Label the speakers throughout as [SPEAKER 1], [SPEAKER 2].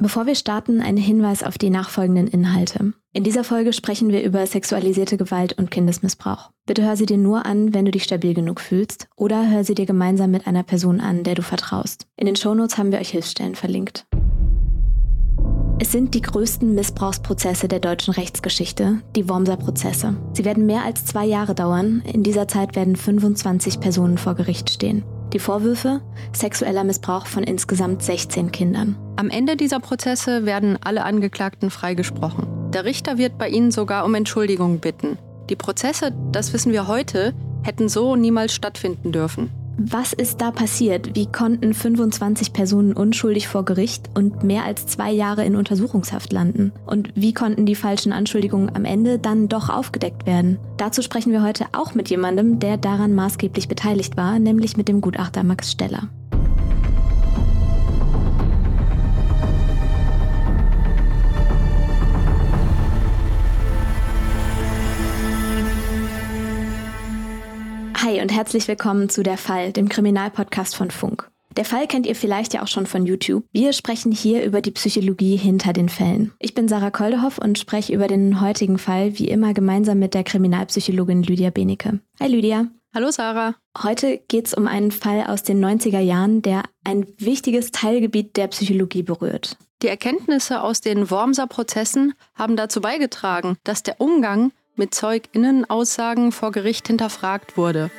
[SPEAKER 1] Bevor wir starten, ein Hinweis auf die nachfolgenden Inhalte. In dieser Folge sprechen wir über sexualisierte Gewalt und Kindesmissbrauch. Bitte hör sie dir nur an, wenn du dich stabil genug fühlst, oder hör sie dir gemeinsam mit einer Person an, der du vertraust. In den Shownotes haben wir euch Hilfsstellen verlinkt. Es sind die größten Missbrauchsprozesse der deutschen Rechtsgeschichte, die Wormser-Prozesse. Sie werden mehr als zwei Jahre dauern. In dieser Zeit werden 25 Personen vor Gericht stehen. Die Vorwürfe? Sexueller Missbrauch von insgesamt 16 Kindern.
[SPEAKER 2] Am Ende dieser Prozesse werden alle Angeklagten freigesprochen. Der Richter wird bei ihnen sogar um Entschuldigung bitten. Die Prozesse, das wissen wir heute, hätten so niemals stattfinden dürfen.
[SPEAKER 1] Was ist da passiert? Wie konnten 25 Personen unschuldig vor Gericht und mehr als zwei Jahre in Untersuchungshaft landen? Und wie konnten die falschen Anschuldigungen am Ende dann doch aufgedeckt werden? Dazu sprechen wir heute auch mit jemandem, der daran maßgeblich beteiligt war, nämlich mit dem Gutachter Max Steller. Hi und herzlich willkommen zu Der Fall, dem Kriminalpodcast von Funk. Der Fall kennt ihr vielleicht ja auch schon von YouTube. Wir sprechen hier über die Psychologie hinter den Fällen. Ich bin Sarah Koldehoff und spreche über den heutigen Fall wie immer gemeinsam mit der Kriminalpsychologin Lydia Benecke. Hi Lydia.
[SPEAKER 2] Hallo Sarah.
[SPEAKER 1] Heute geht es um einen Fall aus den 90er Jahren, der ein wichtiges Teilgebiet der Psychologie berührt.
[SPEAKER 2] Die Erkenntnisse aus den Wormser Prozessen haben dazu beigetragen, dass der Umgang mit Zeuginnenaussagen vor Gericht hinterfragt wurde.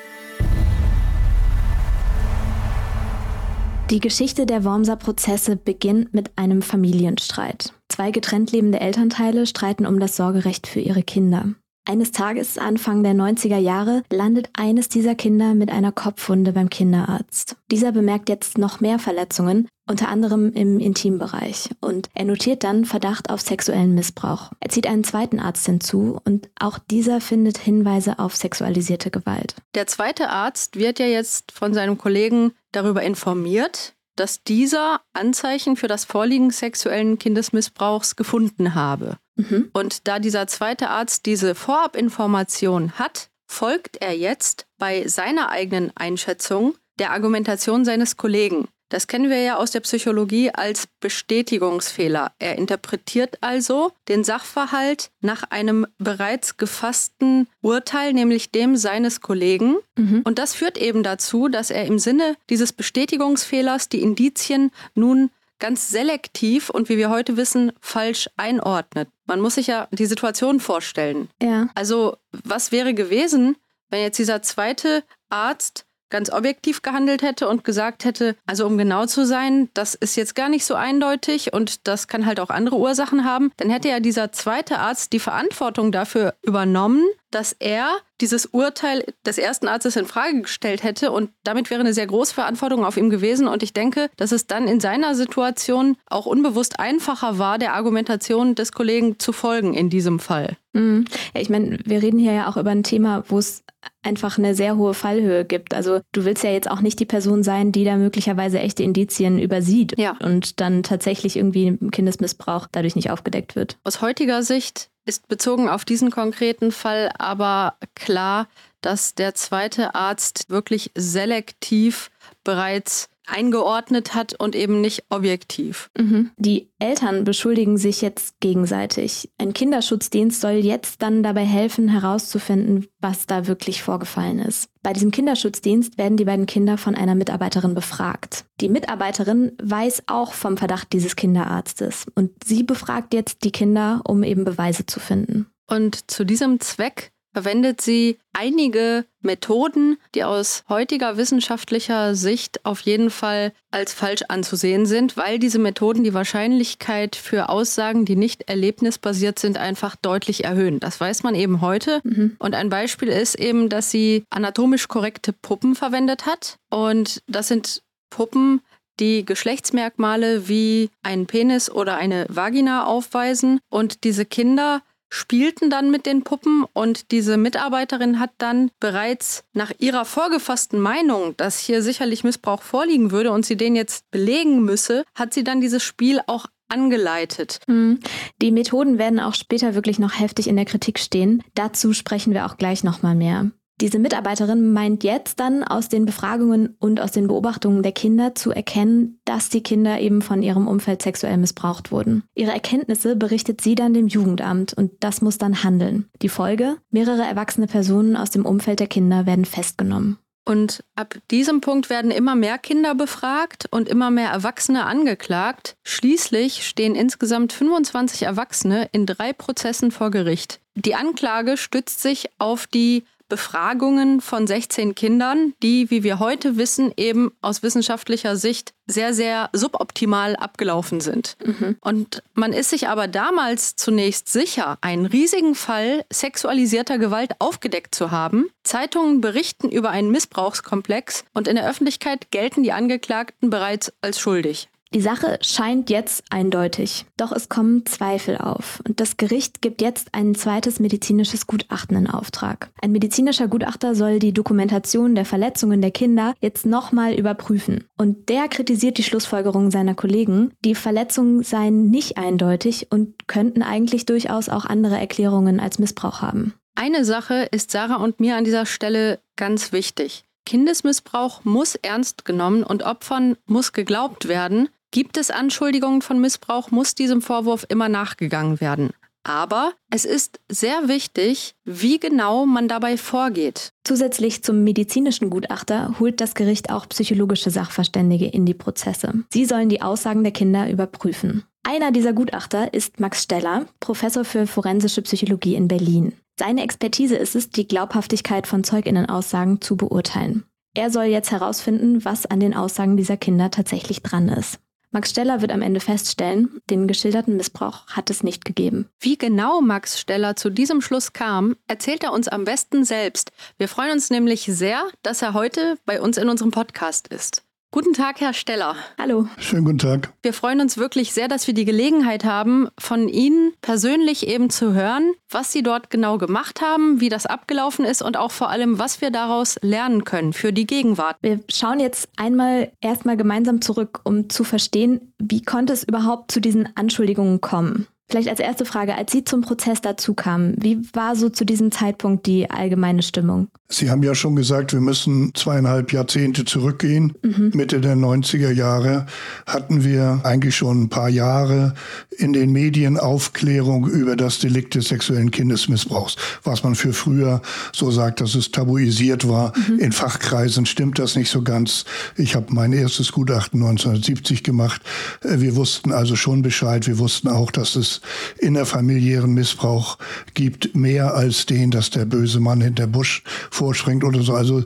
[SPEAKER 1] Die Geschichte der Wormser Prozesse beginnt mit einem Familienstreit. Zwei getrennt lebende Elternteile streiten um das Sorgerecht für ihre Kinder. Eines Tages, Anfang der 90er Jahre, landet eines dieser Kinder mit einer Kopfwunde beim Kinderarzt. Dieser bemerkt jetzt noch mehr Verletzungen, unter anderem im Intimbereich. Und er notiert dann Verdacht auf sexuellen Missbrauch. Er zieht einen zweiten Arzt hinzu und auch dieser findet Hinweise auf sexualisierte Gewalt.
[SPEAKER 2] Der zweite Arzt wird ja jetzt von seinem Kollegen darüber informiert, dass dieser Anzeichen für das Vorliegen sexuellen Kindesmissbrauchs gefunden habe. Mhm. Und da dieser zweite Arzt diese Vorabinformation hat, folgt er jetzt bei seiner eigenen Einschätzung der Argumentation seines Kollegen. Das kennen wir ja aus der Psychologie als Bestätigungsfehler. Er interpretiert also den Sachverhalt nach einem bereits gefassten Urteil, nämlich dem seines Kollegen. Mhm. Und das führt eben dazu, dass er im Sinne dieses Bestätigungsfehlers die Indizien nun ganz selektiv und wie wir heute wissen, falsch einordnet. Man muss sich ja die Situation vorstellen.
[SPEAKER 1] Ja.
[SPEAKER 2] Also, was wäre gewesen, wenn jetzt dieser zweite Arzt ganz objektiv gehandelt hätte und gesagt hätte, also um genau zu sein, das ist jetzt gar nicht so eindeutig und das kann halt auch andere Ursachen haben, dann hätte ja dieser zweite Arzt die Verantwortung dafür übernommen, dass er dieses Urteil des ersten Arztes in Frage gestellt hätte und damit wäre eine sehr große Verantwortung auf ihm gewesen und ich denke, dass es dann in seiner Situation auch unbewusst einfacher war, der Argumentation des Kollegen zu folgen in diesem Fall.
[SPEAKER 1] Mhm. Ja, ich meine, wir reden hier ja auch über ein Thema, wo es einfach eine sehr hohe Fallhöhe gibt. Also du willst ja jetzt auch nicht die Person sein, die da möglicherweise echte Indizien übersieht
[SPEAKER 2] ja.
[SPEAKER 1] und dann tatsächlich irgendwie Kindesmissbrauch dadurch nicht aufgedeckt wird.
[SPEAKER 2] Aus heutiger Sicht ist bezogen auf diesen konkreten Fall aber klar, dass der zweite Arzt wirklich selektiv bereits eingeordnet hat und eben nicht objektiv.
[SPEAKER 1] Mhm. Die Eltern beschuldigen sich jetzt gegenseitig. Ein Kinderschutzdienst soll jetzt dann dabei helfen, herauszufinden, was da wirklich vorgefallen ist. Bei diesem Kinderschutzdienst werden die beiden Kinder von einer Mitarbeiterin befragt. Die Mitarbeiterin weiß auch vom Verdacht dieses Kinderarztes und sie befragt jetzt die Kinder, um eben Beweise zu finden.
[SPEAKER 2] Und zu diesem Zweck verwendet sie einige Methoden, die aus heutiger wissenschaftlicher Sicht auf jeden Fall als falsch anzusehen sind, weil diese Methoden die Wahrscheinlichkeit für Aussagen, die nicht erlebnisbasiert sind, einfach deutlich erhöhen. Das weiß man eben heute. Mhm. Und ein Beispiel ist eben, dass sie anatomisch korrekte Puppen verwendet hat. Und das sind Puppen, die Geschlechtsmerkmale wie einen Penis oder eine Vagina aufweisen. Und diese Kinder spielten dann mit den Puppen und diese Mitarbeiterin hat dann bereits nach ihrer vorgefassten Meinung, dass hier sicherlich Missbrauch vorliegen würde und sie den jetzt belegen müsse, hat sie dann dieses Spiel auch angeleitet.
[SPEAKER 1] Hm. Die Methoden werden auch später wirklich noch heftig in der Kritik stehen. Dazu sprechen wir auch gleich nochmal mehr. Diese Mitarbeiterin meint jetzt dann aus den Befragungen und aus den Beobachtungen der Kinder zu erkennen, dass die Kinder eben von ihrem Umfeld sexuell missbraucht wurden. Ihre Erkenntnisse berichtet sie dann dem Jugendamt und das muss dann handeln. Die Folge? Mehrere erwachsene Personen aus dem Umfeld der Kinder werden festgenommen.
[SPEAKER 2] Und ab diesem Punkt werden immer mehr Kinder befragt und immer mehr Erwachsene angeklagt. Schließlich stehen insgesamt 25 Erwachsene in drei Prozessen vor Gericht. Die Anklage stützt sich auf die Befragungen von 16 Kindern, die, wie wir heute wissen, eben aus wissenschaftlicher Sicht sehr, sehr suboptimal abgelaufen sind. Mhm. Und man ist sich aber damals zunächst sicher, einen riesigen Fall sexualisierter Gewalt aufgedeckt zu haben. Zeitungen berichten über einen Missbrauchskomplex und in der Öffentlichkeit gelten die Angeklagten bereits als schuldig.
[SPEAKER 1] Die Sache scheint jetzt eindeutig, doch es kommen Zweifel auf und das Gericht gibt jetzt ein zweites medizinisches Gutachten in Auftrag. Ein medizinischer Gutachter soll die Dokumentation der Verletzungen der Kinder jetzt nochmal überprüfen und der kritisiert die Schlussfolgerungen seiner Kollegen, die Verletzungen seien nicht eindeutig und könnten eigentlich durchaus auch andere Erklärungen als Missbrauch haben.
[SPEAKER 2] Eine Sache ist Sarah und mir an dieser Stelle ganz wichtig. Kindesmissbrauch muss ernst genommen und Opfern muss geglaubt werden, Gibt es Anschuldigungen von Missbrauch, muss diesem Vorwurf immer nachgegangen werden. Aber es ist sehr wichtig, wie genau man dabei vorgeht.
[SPEAKER 1] Zusätzlich zum medizinischen Gutachter holt das Gericht auch psychologische Sachverständige in die Prozesse. Sie sollen die Aussagen der Kinder überprüfen. Einer dieser Gutachter ist Max Steller, Professor für forensische Psychologie in Berlin. Seine Expertise ist es, die Glaubhaftigkeit von Zeuginnenaussagen zu beurteilen. Er soll jetzt herausfinden, was an den Aussagen dieser Kinder tatsächlich dran ist. Max Steller wird am Ende feststellen, den geschilderten Missbrauch hat es nicht gegeben.
[SPEAKER 2] Wie genau Max Steller zu diesem Schluss kam, erzählt er uns am besten selbst. Wir freuen uns nämlich sehr, dass er heute bei uns in unserem Podcast ist. Guten Tag, Herr Steller.
[SPEAKER 1] Hallo.
[SPEAKER 3] Schönen guten Tag.
[SPEAKER 2] Wir freuen uns wirklich sehr, dass wir die Gelegenheit haben, von Ihnen persönlich eben zu hören, was Sie dort genau gemacht haben, wie das abgelaufen ist und auch vor allem, was wir daraus lernen können für die Gegenwart.
[SPEAKER 1] Wir schauen jetzt einmal erstmal gemeinsam zurück, um zu verstehen, wie konnte es überhaupt zu diesen Anschuldigungen kommen. Vielleicht als erste Frage, als Sie zum Prozess dazu kamen, wie war so zu diesem Zeitpunkt die allgemeine Stimmung?
[SPEAKER 3] Sie haben ja schon gesagt, wir müssen zweieinhalb Jahrzehnte zurückgehen. Mhm. Mitte der 90er Jahre hatten wir eigentlich schon ein paar Jahre in den Medien Aufklärung über das Delikt des sexuellen Kindesmissbrauchs. Was man für früher so sagt, dass es tabuisiert war. Mhm. In Fachkreisen stimmt das nicht so ganz. Ich habe mein erstes Gutachten 1970 gemacht. Äh, wir wussten also schon Bescheid. Wir wussten auch, dass es innerfamiliären Missbrauch gibt, mehr als den, dass der böse Mann hinter Busch vorschränkt oder so. Also,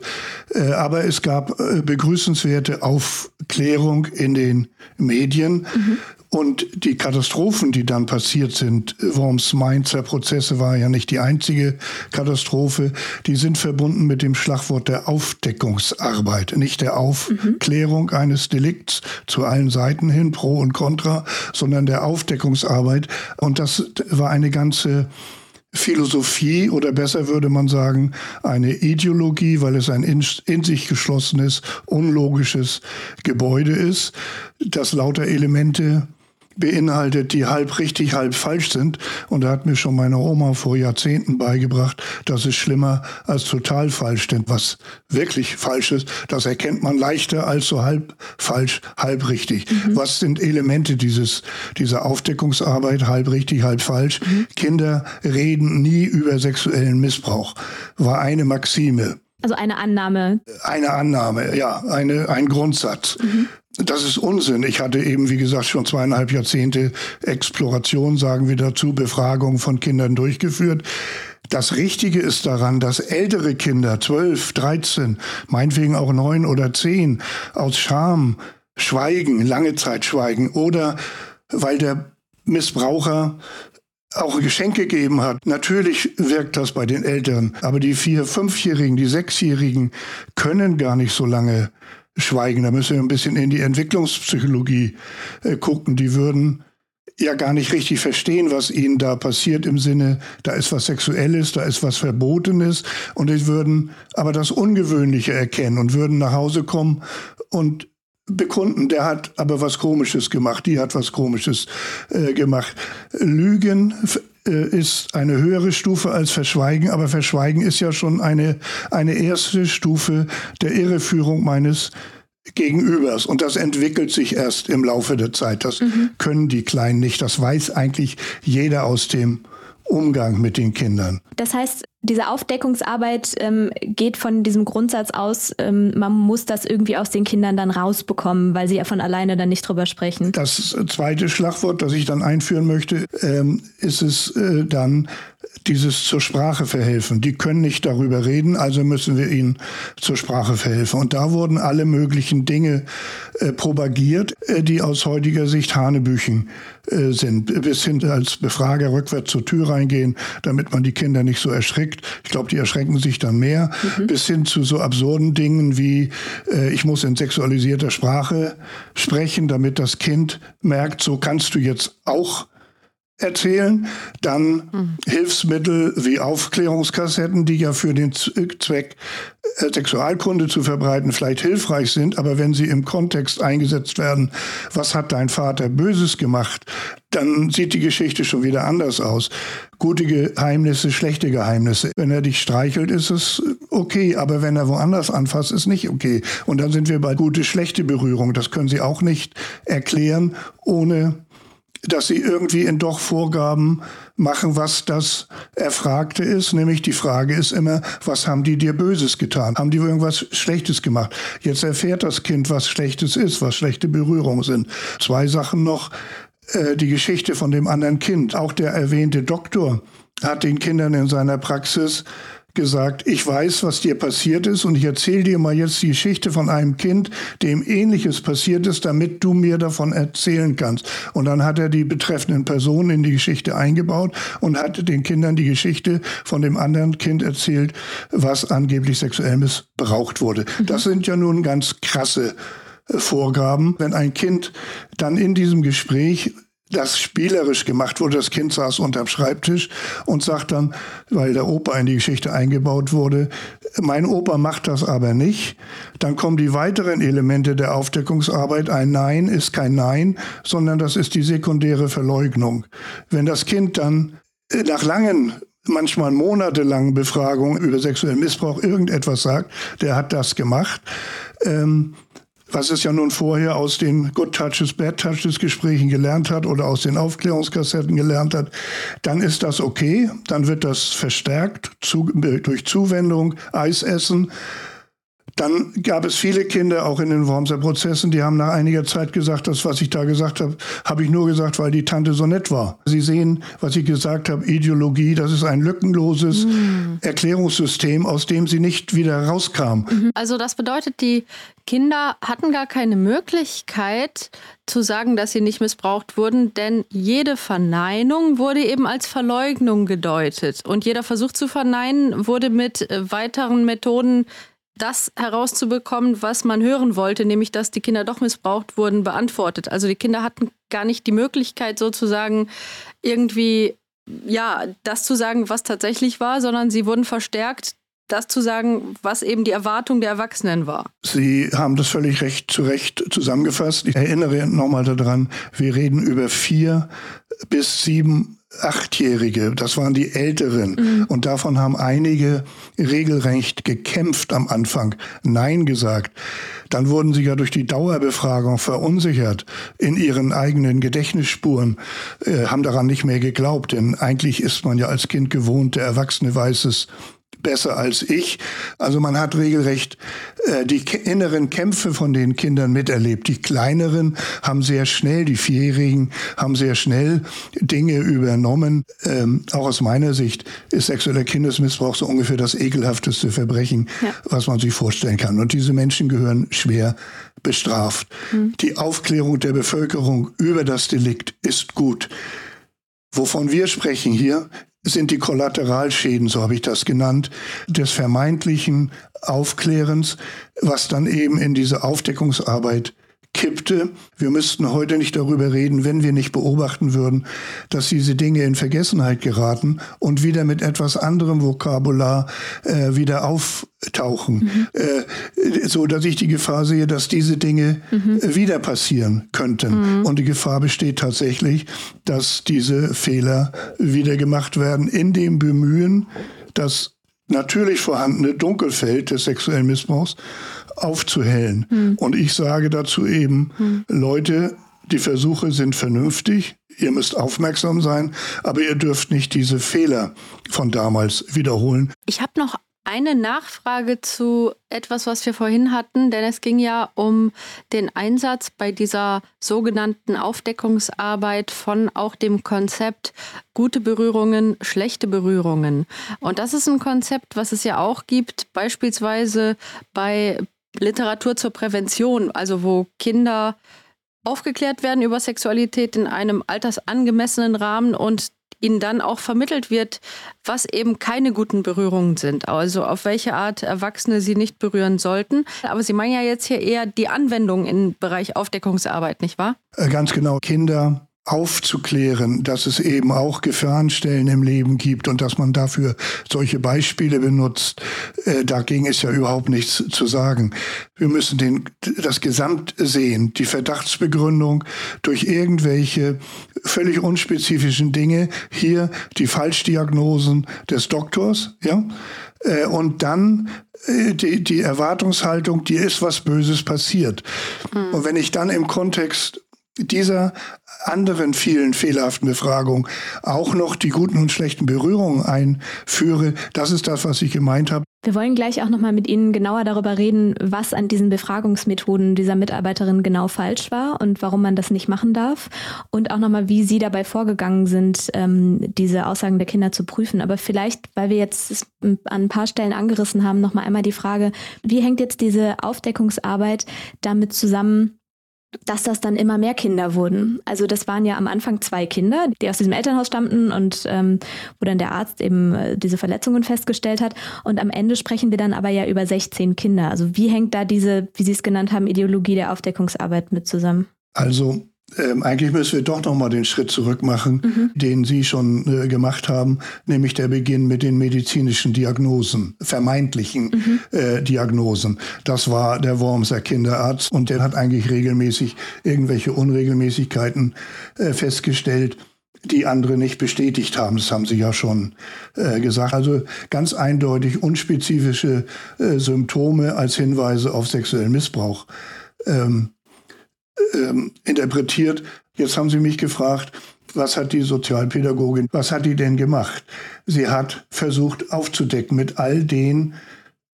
[SPEAKER 3] äh, aber es gab äh, begrüßenswerte Aufklärung in den Medien. Mhm. Und die Katastrophen, die dann passiert sind, Worms Mainzer Prozesse war ja nicht die einzige Katastrophe, die sind verbunden mit dem Schlagwort der Aufdeckungsarbeit, nicht der Aufklärung mhm. eines Delikts zu allen Seiten hin, pro und contra, sondern der Aufdeckungsarbeit. Und das war eine ganze Philosophie oder besser würde man sagen eine Ideologie, weil es ein in, in, sich geschlossenes, unlogisches Gebäude ist, das lauter Elemente beinhaltet, die halb richtig, halb falsch sind. Und da hat mir schon meine Oma vor Jahrzehnten beigebracht, dass es schlimmer als total falsch denn was wirklich falsch ist. Das erkennt man leichter als so halb falsch, halb richtig. Mhm. Was sind Elemente dieses, dieser Aufdeckungsarbeit, halb richtig, halb falsch? Mhm. Kinder reden nie über sexuellen Missbrauch. War eine Maxime.
[SPEAKER 1] Also eine Annahme.
[SPEAKER 3] Eine Annahme, ja, eine, ein Grundsatz. Mhm. Das ist Unsinn. Ich hatte eben, wie gesagt, schon zweieinhalb Jahrzehnte Exploration, sagen wir dazu, Befragung von Kindern durchgeführt. Das Richtige ist daran, dass ältere Kinder, 12, 13, meinetwegen auch neun oder zehn, aus Scham schweigen, lange Zeit schweigen oder weil der Missbraucher auch Geschenke gegeben hat. Natürlich wirkt das bei den Älteren, aber die vier, fünfjährigen, die sechsjährigen können gar nicht so lange schweigen. Da müssen wir ein bisschen in die Entwicklungspsychologie äh, gucken. Die würden ja gar nicht richtig verstehen, was ihnen da passiert im Sinne, da ist was Sexuelles, da ist was Verbotenes und die würden aber das Ungewöhnliche erkennen und würden nach Hause kommen und bekunden, der hat aber was Komisches gemacht, die hat was Komisches äh, gemacht. Lügen äh, ist eine höhere Stufe als Verschweigen, aber Verschweigen ist ja schon eine, eine erste Stufe der Irreführung meines Gegenübers. Und das entwickelt sich erst im Laufe der Zeit. Das mhm. können die Kleinen nicht. Das weiß eigentlich jeder aus dem Umgang mit den Kindern.
[SPEAKER 1] Das heißt, diese Aufdeckungsarbeit ähm, geht von diesem Grundsatz aus, ähm, man muss das irgendwie aus den Kindern dann rausbekommen, weil sie ja von alleine dann nicht drüber sprechen.
[SPEAKER 3] Das zweite Schlagwort, das ich dann einführen möchte, ähm, ist es äh, dann dieses zur Sprache verhelfen. Die können nicht darüber reden, also müssen wir ihnen zur Sprache verhelfen. Und da wurden alle möglichen Dinge äh, propagiert, äh, die aus heutiger Sicht Hanebüchen äh, sind. Bis hin als Befrager rückwärts zur Tür reingehen, damit man die Kinder nicht so erschrickt. Ich glaube, die erschrecken sich dann mehr. Mhm. Bis hin zu so absurden Dingen wie, äh, ich muss in sexualisierter Sprache sprechen, damit das Kind merkt, so kannst du jetzt auch erzählen. Dann mhm. Hilfsmittel wie Aufklärungskassetten, die ja für den Zweck äh, Sexualkunde zu verbreiten vielleicht hilfreich sind, aber wenn sie im Kontext eingesetzt werden, was hat dein Vater Böses gemacht, dann sieht die Geschichte schon wieder anders aus. Gute Geheimnisse, schlechte Geheimnisse. Wenn er dich streichelt, ist es okay, aber wenn er woanders anfasst, ist nicht okay. Und dann sind wir bei gute, schlechte Berührung. Das können Sie auch nicht erklären, ohne dass sie irgendwie in doch Vorgaben machen, was das Erfragte ist. Nämlich die Frage ist immer, was haben die dir Böses getan? Haben die irgendwas Schlechtes gemacht? Jetzt erfährt das Kind, was Schlechtes ist, was schlechte Berührungen sind. Zwei Sachen noch. Äh, die Geschichte von dem anderen Kind. Auch der erwähnte Doktor hat den Kindern in seiner Praxis gesagt, ich weiß, was dir passiert ist und ich erzähle dir mal jetzt die Geschichte von einem Kind, dem ähnliches passiert ist, damit du mir davon erzählen kannst. Und dann hat er die betreffenden Personen in die Geschichte eingebaut und hat den Kindern die Geschichte von dem anderen Kind erzählt, was angeblich sexuell missbraucht wurde. Mhm. Das sind ja nun ganz krasse äh, Vorgaben. Wenn ein Kind dann in diesem Gespräch das spielerisch gemacht wurde. Das Kind saß unterm Schreibtisch und sagt dann, weil der Opa in die Geschichte eingebaut wurde, mein Opa macht das aber nicht. Dann kommen die weiteren Elemente der Aufdeckungsarbeit. Ein Nein ist kein Nein, sondern das ist die sekundäre Verleugnung. Wenn das Kind dann nach langen manchmal monatelangen Befragungen über sexuellen Missbrauch irgendetwas sagt, der hat das gemacht, ähm, was es ja nun vorher aus den Good Touches, Bad Touches Gesprächen gelernt hat oder aus den Aufklärungskassetten gelernt hat, dann ist das okay. Dann wird das verstärkt zu, durch Zuwendung, Eisessen. Dann gab es viele Kinder, auch in den Wormser Prozessen, die haben nach einiger Zeit gesagt, das, was ich da gesagt habe, habe ich nur gesagt, weil die Tante so nett war. Sie sehen, was ich gesagt habe, Ideologie, das ist ein lückenloses mhm. Erklärungssystem, aus dem sie nicht wieder rauskam.
[SPEAKER 2] Mhm. Also das bedeutet, die Kinder hatten gar keine Möglichkeit zu sagen, dass sie nicht missbraucht wurden, denn jede Verneinung wurde eben als Verleugnung gedeutet. Und jeder Versuch zu verneinen wurde mit äh, weiteren Methoden das herauszubekommen, was man hören wollte, nämlich dass die Kinder doch missbraucht wurden, beantwortet. Also die Kinder hatten gar nicht die Möglichkeit sozusagen irgendwie ja, das zu sagen, was tatsächlich war, sondern sie wurden verstärkt das zu sagen, was eben die Erwartung der Erwachsenen war.
[SPEAKER 3] Sie haben das völlig recht zu Recht zusammengefasst. Ich erinnere nochmal daran, wir reden über vier bis sieben Achtjährige, das waren die Älteren. Mhm. Und davon haben einige regelrecht gekämpft am Anfang, Nein gesagt. Dann wurden sie ja durch die Dauerbefragung verunsichert in ihren eigenen Gedächtnisspuren, äh, haben daran nicht mehr geglaubt. Denn eigentlich ist man ja als Kind gewohnt, der Erwachsene weiß es besser als ich. Also man hat regelrecht äh, die inneren Kämpfe von den Kindern miterlebt. Die kleineren haben sehr schnell, die Vierjährigen haben sehr schnell Dinge übernommen. Ähm, auch aus meiner Sicht ist sexueller Kindesmissbrauch so ungefähr das ekelhafteste Verbrechen, ja. was man sich vorstellen kann. Und diese Menschen gehören schwer bestraft. Mhm. Die Aufklärung der Bevölkerung über das Delikt ist gut. Wovon wir sprechen hier, sind die Kollateralschäden, so habe ich das genannt, des vermeintlichen Aufklärens, was dann eben in diese Aufdeckungsarbeit kippte. Wir müssten heute nicht darüber reden, wenn wir nicht beobachten würden, dass diese Dinge in Vergessenheit geraten und wieder mit etwas anderem Vokabular äh, wieder auftauchen, mhm. äh, so dass ich die Gefahr sehe, dass diese Dinge mhm. äh, wieder passieren könnten. Mhm. Und die Gefahr besteht tatsächlich, dass diese Fehler wieder gemacht werden in dem Bemühen, das natürlich vorhandene Dunkelfeld des sexuellen Missbrauchs aufzuhellen. Hm. Und ich sage dazu eben, hm. Leute, die Versuche sind vernünftig, ihr müsst aufmerksam sein, aber ihr dürft nicht diese Fehler von damals wiederholen.
[SPEAKER 2] Ich habe noch eine Nachfrage zu etwas, was wir vorhin hatten, denn es ging ja um den Einsatz bei dieser sogenannten Aufdeckungsarbeit von auch dem Konzept gute Berührungen, schlechte Berührungen. Und das ist ein Konzept, was es ja auch gibt, beispielsweise bei Literatur zur Prävention, also wo Kinder aufgeklärt werden über Sexualität in einem altersangemessenen Rahmen und ihnen dann auch vermittelt wird, was eben keine guten Berührungen sind. Also auf welche Art Erwachsene sie nicht berühren sollten. Aber Sie meinen ja jetzt hier eher die Anwendung im Bereich Aufdeckungsarbeit, nicht wahr?
[SPEAKER 3] Äh, ganz genau. Kinder aufzuklären, dass es eben auch Gefahrenstellen im Leben gibt und dass man dafür solche Beispiele benutzt, äh, da ging es ja überhaupt nichts zu sagen. Wir müssen den, das Gesamt sehen, die Verdachtsbegründung durch irgendwelche völlig unspezifischen Dinge, hier die Falschdiagnosen des Doktors, ja, äh, und dann äh, die, die Erwartungshaltung, die ist was Böses passiert. Mhm. Und wenn ich dann im Kontext dieser anderen vielen fehlerhaften Befragungen auch noch die guten und schlechten Berührungen einführe. Das ist das, was ich gemeint habe.
[SPEAKER 1] Wir wollen gleich auch noch mal mit Ihnen genauer darüber reden, was an diesen Befragungsmethoden dieser Mitarbeiterin genau falsch war und warum man das nicht machen darf und auch noch mal, wie Sie dabei vorgegangen sind, ähm, diese Aussagen der Kinder zu prüfen. Aber vielleicht, weil wir jetzt an ein paar Stellen angerissen haben, noch mal einmal die Frage: Wie hängt jetzt diese Aufdeckungsarbeit damit zusammen? Dass das dann immer mehr Kinder wurden. Also das waren ja am Anfang zwei Kinder, die aus diesem Elternhaus stammten und ähm, wo dann der Arzt eben äh, diese Verletzungen festgestellt hat. Und am Ende sprechen wir dann aber ja über 16 Kinder. Also wie hängt da diese, wie Sie es genannt haben, Ideologie der Aufdeckungsarbeit mit zusammen?
[SPEAKER 3] Also ähm, eigentlich müssen wir doch noch mal den Schritt zurück machen, mhm. den Sie schon äh, gemacht haben, nämlich der Beginn mit den medizinischen Diagnosen, vermeintlichen mhm. äh, Diagnosen. Das war der Wormser Kinderarzt und der hat eigentlich regelmäßig irgendwelche Unregelmäßigkeiten äh, festgestellt die andere nicht bestätigt haben. Das haben Sie ja schon äh, gesagt. Also ganz eindeutig unspezifische äh, Symptome als Hinweise auf sexuellen Missbrauch. Ähm, ähm, interpretiert. Jetzt haben Sie mich gefragt, was hat die Sozialpädagogin, was hat die denn gemacht? Sie hat versucht aufzudecken mit all den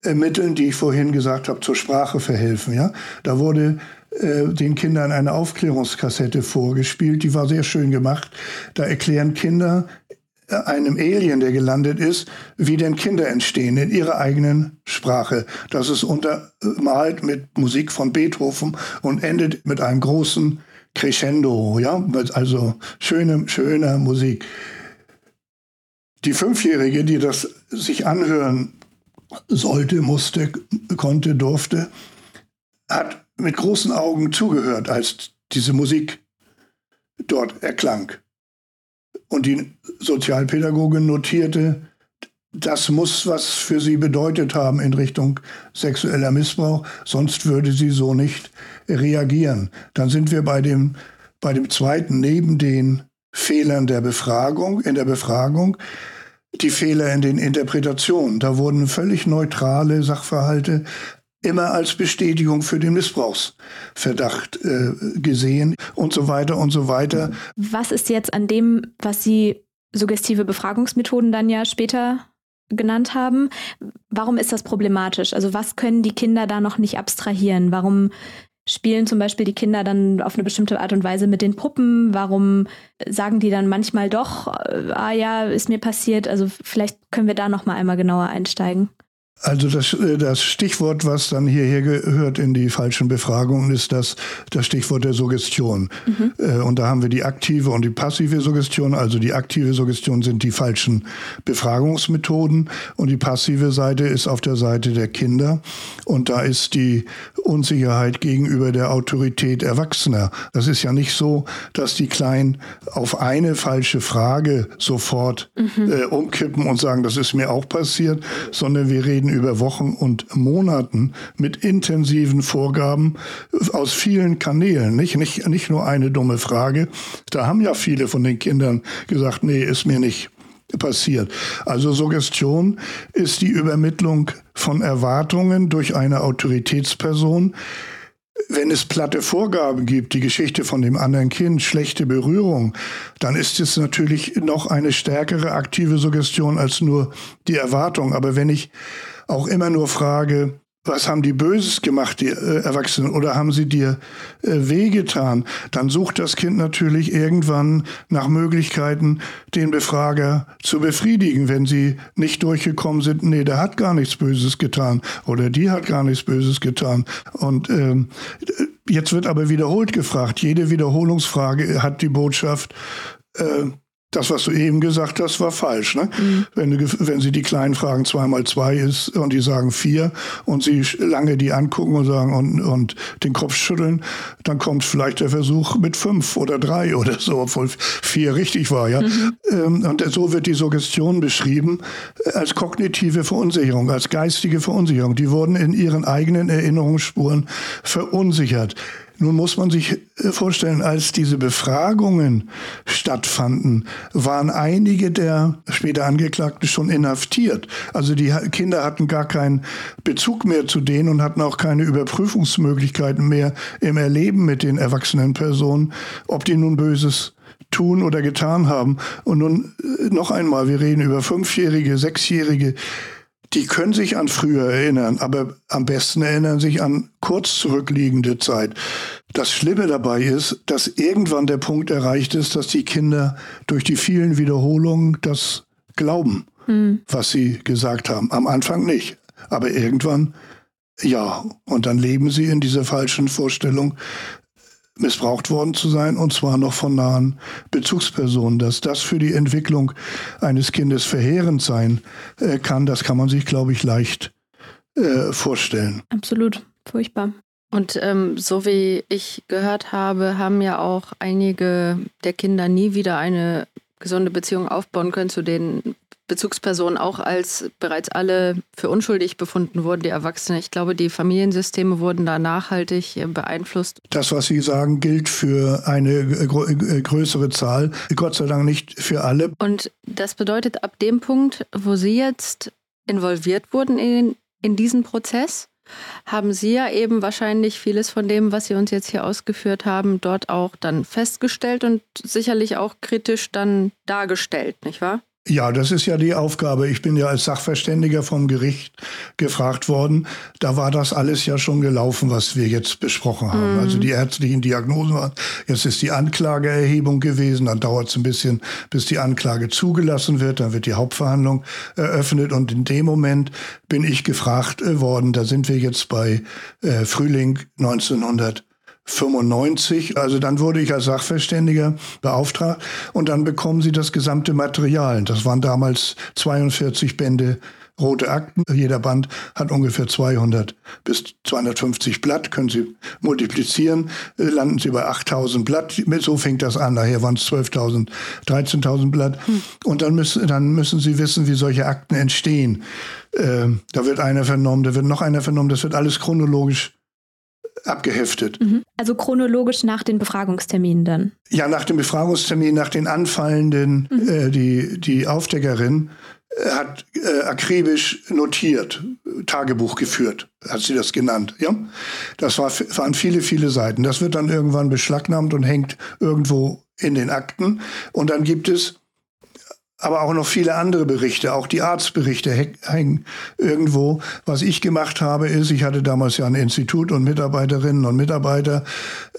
[SPEAKER 3] äh, Mitteln, die ich vorhin gesagt habe, zur Sprache verhelfen. Ja? Da wurde äh, den Kindern eine Aufklärungskassette vorgespielt, die war sehr schön gemacht. Da erklären Kinder einem Alien, der gelandet ist, wie denn Kinder entstehen in ihrer eigenen Sprache. Das ist untermalt mit Musik von Beethoven und endet mit einem großen Crescendo, ja, also schöne, schöner Musik. Die Fünfjährige, die das sich anhören sollte, musste, konnte, durfte, hat mit großen Augen zugehört, als diese Musik dort erklang. Und die Sozialpädagogin notierte, das muss was für sie bedeutet haben in Richtung sexueller Missbrauch, sonst würde sie so nicht reagieren. Dann sind wir bei dem, bei dem zweiten, neben den Fehlern der Befragung, in der Befragung, die Fehler in den Interpretationen. Da wurden völlig neutrale Sachverhalte immer als Bestätigung für den Missbrauchsverdacht äh, gesehen und so weiter und so weiter.
[SPEAKER 1] Was ist jetzt an dem, was Sie suggestive Befragungsmethoden dann ja später genannt haben, warum ist das problematisch? Also was können die Kinder da noch nicht abstrahieren? Warum spielen zum Beispiel die Kinder dann auf eine bestimmte Art und Weise mit den Puppen? Warum sagen die dann manchmal doch, äh, ah ja, ist mir passiert? Also vielleicht können wir da noch mal einmal genauer einsteigen.
[SPEAKER 3] Also das, äh, das Stichwort, was dann hierher gehört in die falschen Befragungen, ist das, das Stichwort der Suggestion. Mhm. Äh, und da haben wir die aktive und die passive Suggestion. Also die aktive Suggestion sind die falschen Befragungsmethoden und die passive Seite ist auf der Seite der Kinder. Und da ist die Unsicherheit gegenüber der Autorität Erwachsener. Das ist ja nicht so, dass die Kleinen auf eine falsche Frage sofort mhm. äh, umkippen und sagen, das ist mir auch passiert, sondern wir reden über Wochen und Monaten mit intensiven Vorgaben aus vielen Kanälen, nicht, nicht, nicht nur eine dumme Frage. Da haben ja viele von den Kindern gesagt, nee, ist mir nicht passiert. Also Suggestion ist die Übermittlung von Erwartungen durch eine Autoritätsperson, wenn es platte Vorgaben gibt, die Geschichte von dem anderen Kind, schlechte Berührung, dann ist es natürlich noch eine stärkere aktive Suggestion als nur die Erwartung. Aber wenn ich auch immer nur frage, was haben die Böses gemacht, die äh, Erwachsenen, oder haben sie dir äh, wehgetan? Dann sucht das Kind natürlich irgendwann nach Möglichkeiten, den Befrager zu befriedigen, wenn sie nicht durchgekommen sind, nee, der hat gar nichts Böses getan oder die hat gar nichts Böses getan. Und ähm, jetzt wird aber wiederholt gefragt. Jede Wiederholungsfrage hat die Botschaft, äh, das, was du eben gesagt hast, war falsch. Ne? Mhm. Wenn, du, wenn sie die Kleinen fragen, zwei mal zwei ist und die sagen vier und sie lange die angucken und sagen und, und den Kopf schütteln, dann kommt vielleicht der Versuch mit fünf oder drei oder so, obwohl vier richtig war. Ja? Mhm. Ähm, und so wird die Suggestion beschrieben äh, als kognitive Verunsicherung, als geistige Verunsicherung. Die wurden in ihren eigenen Erinnerungsspuren verunsichert. Nun muss man sich äh, vorstellen, als diese Befragungen stattfanden, waren einige der später Angeklagten schon inhaftiert. Also die Kinder hatten gar keinen Bezug mehr zu denen und hatten auch keine Überprüfungsmöglichkeiten mehr im Erleben mit den erwachsenen Personen, ob die nun Böses tun oder getan haben. Und nun äh, noch einmal, wir reden über Fünfjährige, Sechsjährige, die können sich an früher erinnern, aber am besten erinnern sich an kurz zurückliegende Zeit. Das Schlimme dabei ist, dass irgendwann der Punkt erreicht ist, dass die Kinder durch die vielen Wiederholungen das glauben, hm. was sie gesagt haben. Am Anfang nicht, aber irgendwann ja. Und dann leben sie in dieser falschen Vorstellung, missbraucht worden zu sein, und zwar noch von nahen Bezugspersonen. Dass das für die Entwicklung eines Kindes verheerend sein äh, kann, das kann man sich, glaube ich, leicht äh, vorstellen.
[SPEAKER 1] Absolut, furchtbar.
[SPEAKER 2] Und ähm, so wie ich gehört habe, haben ja auch einige der Kinder nie wieder eine gesunde Beziehung aufbauen können zu den Bezugspersonen, auch als bereits alle für unschuldig befunden wurden, die Erwachsenen. Ich glaube, die Familiensysteme wurden da nachhaltig äh, beeinflusst.
[SPEAKER 3] Das, was Sie sagen, gilt für eine größere Zahl, Gott sei Dank nicht für alle.
[SPEAKER 2] Und das bedeutet, ab dem Punkt, wo Sie jetzt involviert wurden in, in diesen Prozess, haben Sie ja eben wahrscheinlich vieles von dem, was Sie uns jetzt hier ausgeführt haben, dort auch dann festgestellt und sicherlich auch kritisch dann dargestellt, nicht wahr?
[SPEAKER 3] Ja, das ist ja die Aufgabe. Ich bin ja als Sachverständiger vom Gericht gefragt worden. Da war das alles ja schon gelaufen, was wir jetzt besprochen haben. Mhm. Also die ärztlichen Diagnosen waren. Jetzt ist die Anklageerhebung gewesen. Dann dauert es ein bisschen, bis die Anklage zugelassen wird. Dann wird die Hauptverhandlung eröffnet. Und in dem Moment bin ich gefragt äh, worden. Da sind wir jetzt bei äh, Frühling 1900. 95. Also dann wurde ich als Sachverständiger beauftragt und dann bekommen Sie das gesamte Material. Das waren damals 42 Bände rote Akten. Jeder Band hat ungefähr 200 bis 250 Blatt. Können Sie multiplizieren, äh, landen Sie bei 8000 Blatt. So fängt das an. Nachher waren es 12.000, 13.000 Blatt. Hm. Und dann müssen, dann müssen Sie wissen, wie solche Akten entstehen. Äh, da wird einer vernommen, da wird noch einer vernommen. Das wird alles chronologisch abgeheftet. Mhm.
[SPEAKER 1] Also chronologisch nach den Befragungsterminen dann?
[SPEAKER 3] Ja, nach dem Befragungstermin, nach den anfallenden, mhm. äh, die, die Aufdeckerin äh, hat äh, akribisch notiert, Tagebuch geführt, hat sie das genannt. Ja? Das war, waren viele, viele Seiten. Das wird dann irgendwann beschlagnahmt und hängt irgendwo in den Akten. Und dann gibt es aber auch noch viele andere Berichte, auch die Arztberichte hängen irgendwo. Was ich gemacht habe, ist, ich hatte damals ja ein Institut und Mitarbeiterinnen und Mitarbeiter,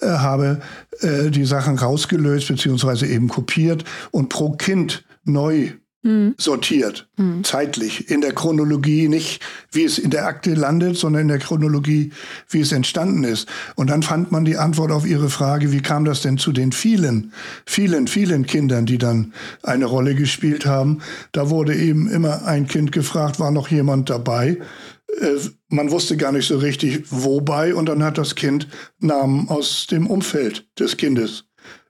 [SPEAKER 3] äh, habe äh, die Sachen rausgelöst beziehungsweise eben kopiert und pro Kind neu hm. sortiert, hm. zeitlich, in der Chronologie, nicht wie es in der Akte landet, sondern in der Chronologie, wie es entstanden ist. Und dann fand man die Antwort auf ihre Frage, wie kam das denn zu den vielen, vielen, vielen Kindern, die dann eine Rolle gespielt haben. Da wurde eben immer ein Kind gefragt, war noch jemand dabei? Äh, man wusste gar nicht so richtig, wobei, und dann hat das Kind Namen aus dem Umfeld des Kindes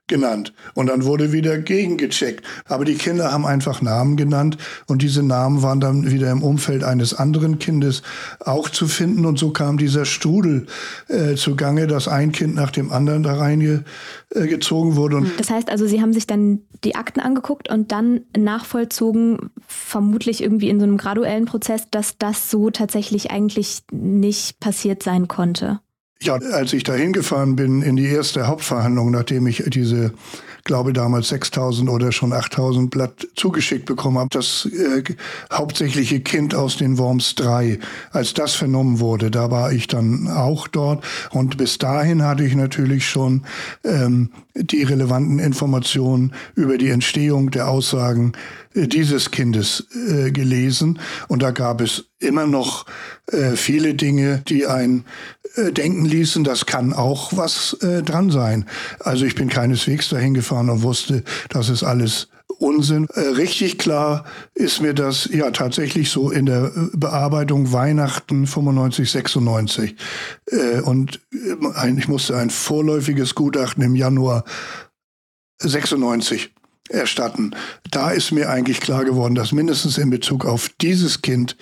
[SPEAKER 3] genannt. Und dann wurde wieder gegengecheckt. Aber die Kinder haben einfach Namen genannt und diese Namen waren dann wieder im Umfeld eines anderen Kindes auch zu finden. Und so kam dieser Strudel äh, zugange, dass ein Kind nach dem anderen da reingezogen äh, wurde. Und
[SPEAKER 1] das heißt also, Sie haben sich dann die Akten angeguckt und dann nachvollzogen, vermutlich irgendwie in so einem graduellen Prozess, dass das so tatsächlich eigentlich nicht passiert sein konnte.
[SPEAKER 3] Ja, als ich da hingefahren bin in die erste Hauptverhandlung, nachdem ich diese, glaube damals 6000 oder schon 8000 Blatt zugeschickt bekommen habe, das äh, hauptsächliche Kind aus den Worms 3, als das vernommen wurde, da war ich dann auch dort. Und bis dahin hatte ich natürlich schon ähm, die relevanten Informationen über die Entstehung der Aussagen dieses Kindes äh, gelesen. Und da gab es immer noch äh, viele Dinge, die ein äh, denken ließen, das kann auch was äh, dran sein. Also ich bin keineswegs dahin gefahren und wusste, das ist alles Unsinn. Äh, richtig klar ist mir das ja tatsächlich so in der Bearbeitung Weihnachten 95, 96. und ich musste ein vorläufiges Gutachten im Januar 96 erstatten. Da ist mir eigentlich klar geworden, dass mindestens in Bezug auf dieses Kind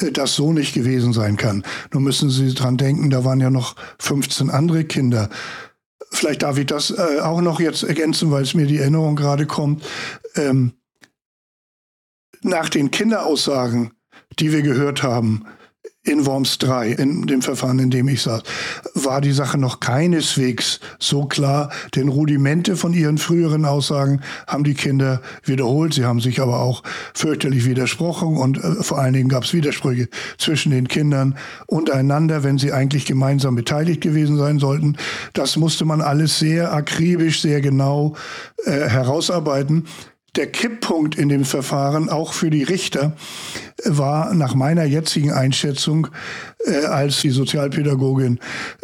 [SPEAKER 3] äh, das so nicht gewesen sein kann. Nun müssen Sie dran denken, da waren ja noch 15 andere Kinder. Vielleicht darf ich das äh, auch noch jetzt ergänzen, weil es mir die Erinnerung gerade kommt. Ähm, nach den Kinderaussagen, die wir gehört haben, in Worms 3, in dem Verfahren, in dem ich saß, war die Sache noch keineswegs so klar, denn Rudimente von ihren früheren Aussagen haben die Kinder wiederholt. Sie haben sich aber auch fürchterlich widersprochen und äh, vor allen Dingen gab es Widersprüche zwischen den Kindern untereinander, wenn sie eigentlich gemeinsam beteiligt gewesen sein sollten. Das musste man alles sehr akribisch, sehr genau äh, herausarbeiten der Kipppunkt in dem Verfahren, auch für die Richter, war nach meiner jetzigen Einschätzung, äh, als die Sozialpädagogin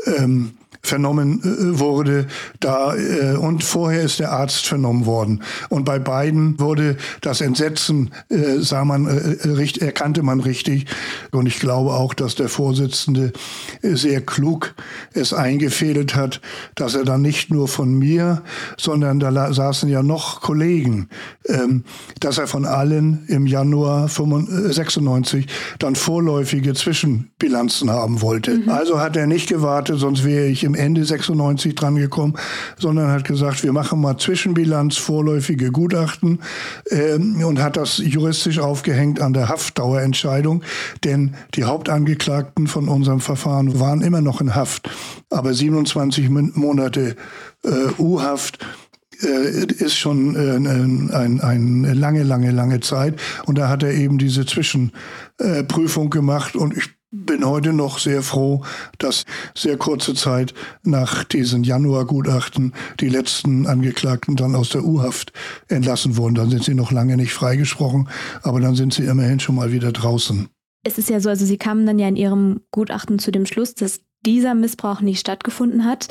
[SPEAKER 3] ähm, vernommen äh, wurde. Da, äh, und vorher ist der Arzt vernommen worden. Und bei beiden wurde das Entsetzen, äh, sah man, äh, richt, erkannte man richtig. Und ich glaube auch, dass der Vorsitzende äh, sehr klug es eingefädelt hat, dass er dann nicht nur von mir, sondern da saßen ja noch Kollegen, ähm, dass er von allen im Januar 96 dann vorläufige Zwischenbilanzen haben wollte. Mhm. Also hat er nicht gewartet, sonst wäre ich im Ende 96 dran gekommen, sondern hat gesagt, wir machen mal Zwischenbilanz, vorläufige Gutachten ähm, und hat das juristisch aufgehängt an der Haftdauerentscheidung, denn die Hauptangeklagten von unserem Verfahren waren immer noch in Haft, aber 27 Monate äh, U-Haft äh, ist schon äh, eine ein lange, lange, lange Zeit. Und da hat er eben diese Zwischenprüfung gemacht. Und ich bin heute noch sehr froh, dass sehr kurze Zeit nach diesen Januargutachten die letzten Angeklagten dann aus der U-Haft entlassen wurden. Dann sind sie noch lange nicht freigesprochen, aber dann sind sie immerhin schon mal wieder draußen.
[SPEAKER 1] Es ist ja so, also Sie kamen dann ja in Ihrem Gutachten zu dem Schluss, dass dieser Missbrauch nicht stattgefunden hat.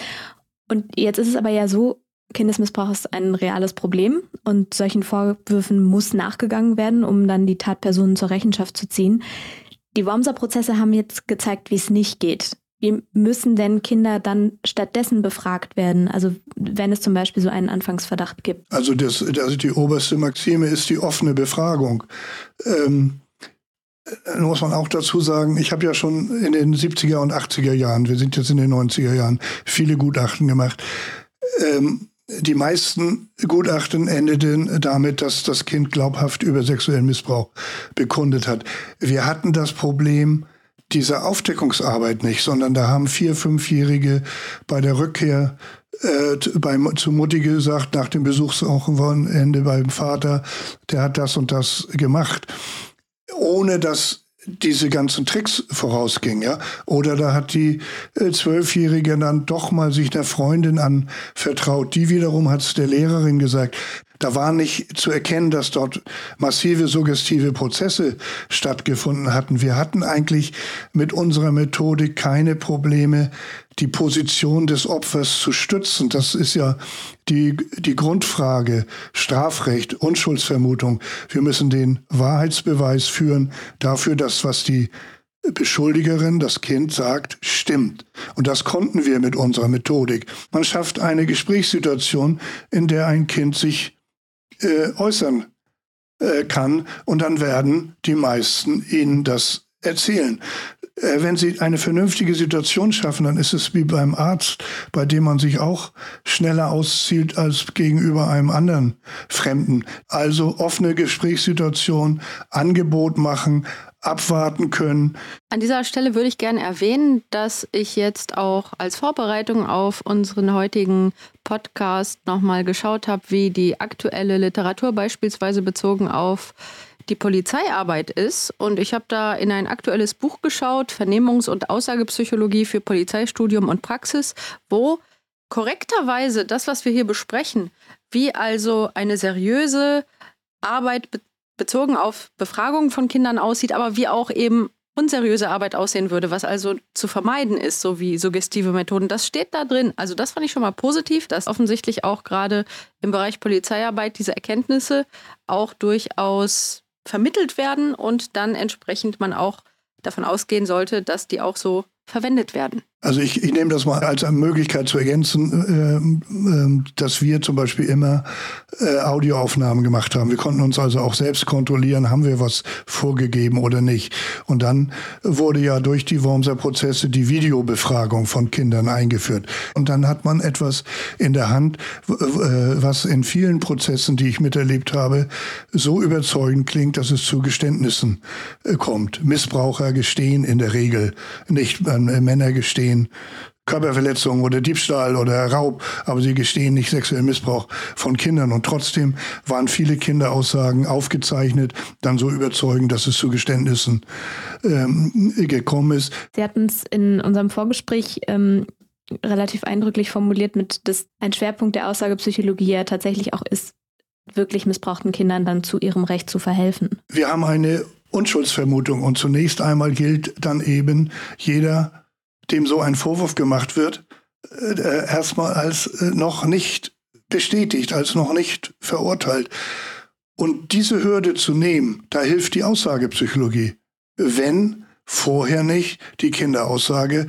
[SPEAKER 1] Und jetzt ist es aber ja so, Kindesmissbrauch ist ein reales Problem und solchen Vorwürfen muss nachgegangen werden, um dann die Tatpersonen zur Rechenschaft zu ziehen. Die Wormser-Prozesse haben jetzt gezeigt, wie es nicht geht. Wie müssen denn Kinder dann stattdessen befragt werden? Also wenn es zum Beispiel so einen Anfangsverdacht gibt.
[SPEAKER 3] Also, das, also die oberste Maxime ist die offene Befragung. Ähm, äh, muss man auch dazu sagen, ich habe ja schon in den 70er und 80er Jahren, wir sind jetzt in den 90er Jahren, viele Gutachten gemacht. Ähm, die meisten Gutachten endeten damit, dass das Kind glaubhaft über sexuellen Missbrauch bekundet hat. Wir hatten das Problem dieser Aufdeckungsarbeit nicht, sondern da haben vier, fünfjährige bei der Rückkehr äh, bei, zu Mutti gesagt, nach dem Besuchswochenende beim Vater, der hat das und das gemacht, ohne dass diese ganzen Tricks vorausging, ja. Oder da hat die äh, Zwölfjährige dann doch mal sich der Freundin anvertraut. Die wiederum hat es der Lehrerin gesagt. Da war nicht zu erkennen, dass dort massive suggestive Prozesse stattgefunden hatten. Wir hatten eigentlich mit unserer Methodik keine Probleme, die Position des Opfers zu stützen. Das ist ja die, die Grundfrage. Strafrecht, Unschuldsvermutung. Wir müssen den Wahrheitsbeweis führen dafür, dass was die Beschuldigerin, das Kind sagt, stimmt. Und das konnten wir mit unserer Methodik. Man schafft eine Gesprächssituation, in der ein Kind sich äh, äußern äh, kann und dann werden die meisten ihnen das erzählen. Äh, wenn Sie eine vernünftige Situation schaffen, dann ist es wie beim Arzt, bei dem man sich auch schneller auszieht als gegenüber einem anderen Fremden. Also offene Gesprächssituation, Angebot machen, abwarten können.
[SPEAKER 2] An dieser Stelle würde ich gerne erwähnen, dass ich jetzt auch als Vorbereitung auf unseren heutigen Podcast nochmal geschaut habe, wie die aktuelle Literatur beispielsweise bezogen auf die Polizeiarbeit ist. Und ich habe da in ein aktuelles Buch geschaut, Vernehmungs- und Aussagepsychologie für Polizeistudium und Praxis, wo korrekterweise das, was wir hier besprechen, wie also eine seriöse Arbeit bezogen auf Befragungen von Kindern aussieht, aber wie auch eben unseriöse Arbeit aussehen würde, was also zu vermeiden ist, so wie suggestive Methoden. Das steht da drin. Also das fand ich schon mal positiv, dass offensichtlich auch gerade im Bereich Polizeiarbeit diese Erkenntnisse auch durchaus vermittelt werden und dann entsprechend man auch davon ausgehen sollte, dass die auch so verwendet werden.
[SPEAKER 3] Also ich, ich nehme das mal als eine Möglichkeit zu ergänzen, äh, äh, dass wir zum Beispiel immer äh, Audioaufnahmen gemacht haben. Wir konnten uns also auch selbst kontrollieren, haben wir was vorgegeben oder nicht. Und dann wurde ja durch die Wormser Prozesse die Videobefragung von Kindern eingeführt. Und dann hat man etwas in der Hand, äh, was in vielen Prozessen, die ich miterlebt habe, so überzeugend klingt, dass es zu Geständnissen äh, kommt. Missbraucher gestehen in der Regel, nicht äh, Männer gestehen gestehen Körperverletzung oder Diebstahl oder Raub, aber sie gestehen nicht sexuellen Missbrauch von Kindern. Und trotzdem waren viele Kinderaussagen aufgezeichnet, dann so überzeugend, dass es zu Geständnissen ähm, gekommen ist.
[SPEAKER 1] Sie hatten es in unserem Vorgespräch ähm, relativ eindrücklich formuliert, mit dass ein Schwerpunkt der Aussagepsychologie ja tatsächlich auch ist, wirklich missbrauchten Kindern dann zu ihrem Recht zu verhelfen.
[SPEAKER 3] Wir haben eine Unschuldsvermutung und zunächst einmal gilt dann eben, jeder dem so ein Vorwurf gemacht wird, äh, erstmal als äh, noch nicht bestätigt, als noch nicht verurteilt. Und diese Hürde zu nehmen, da hilft die Aussagepsychologie. Wenn vorher nicht die Kinderaussage